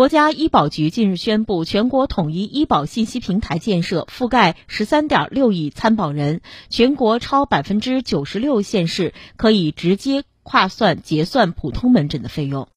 国家医保局近日宣布，全国统一医保信息平台建设覆盖十三点六亿参保人，全国超百分之九十六县市可以直接跨算结算普通门诊的费用。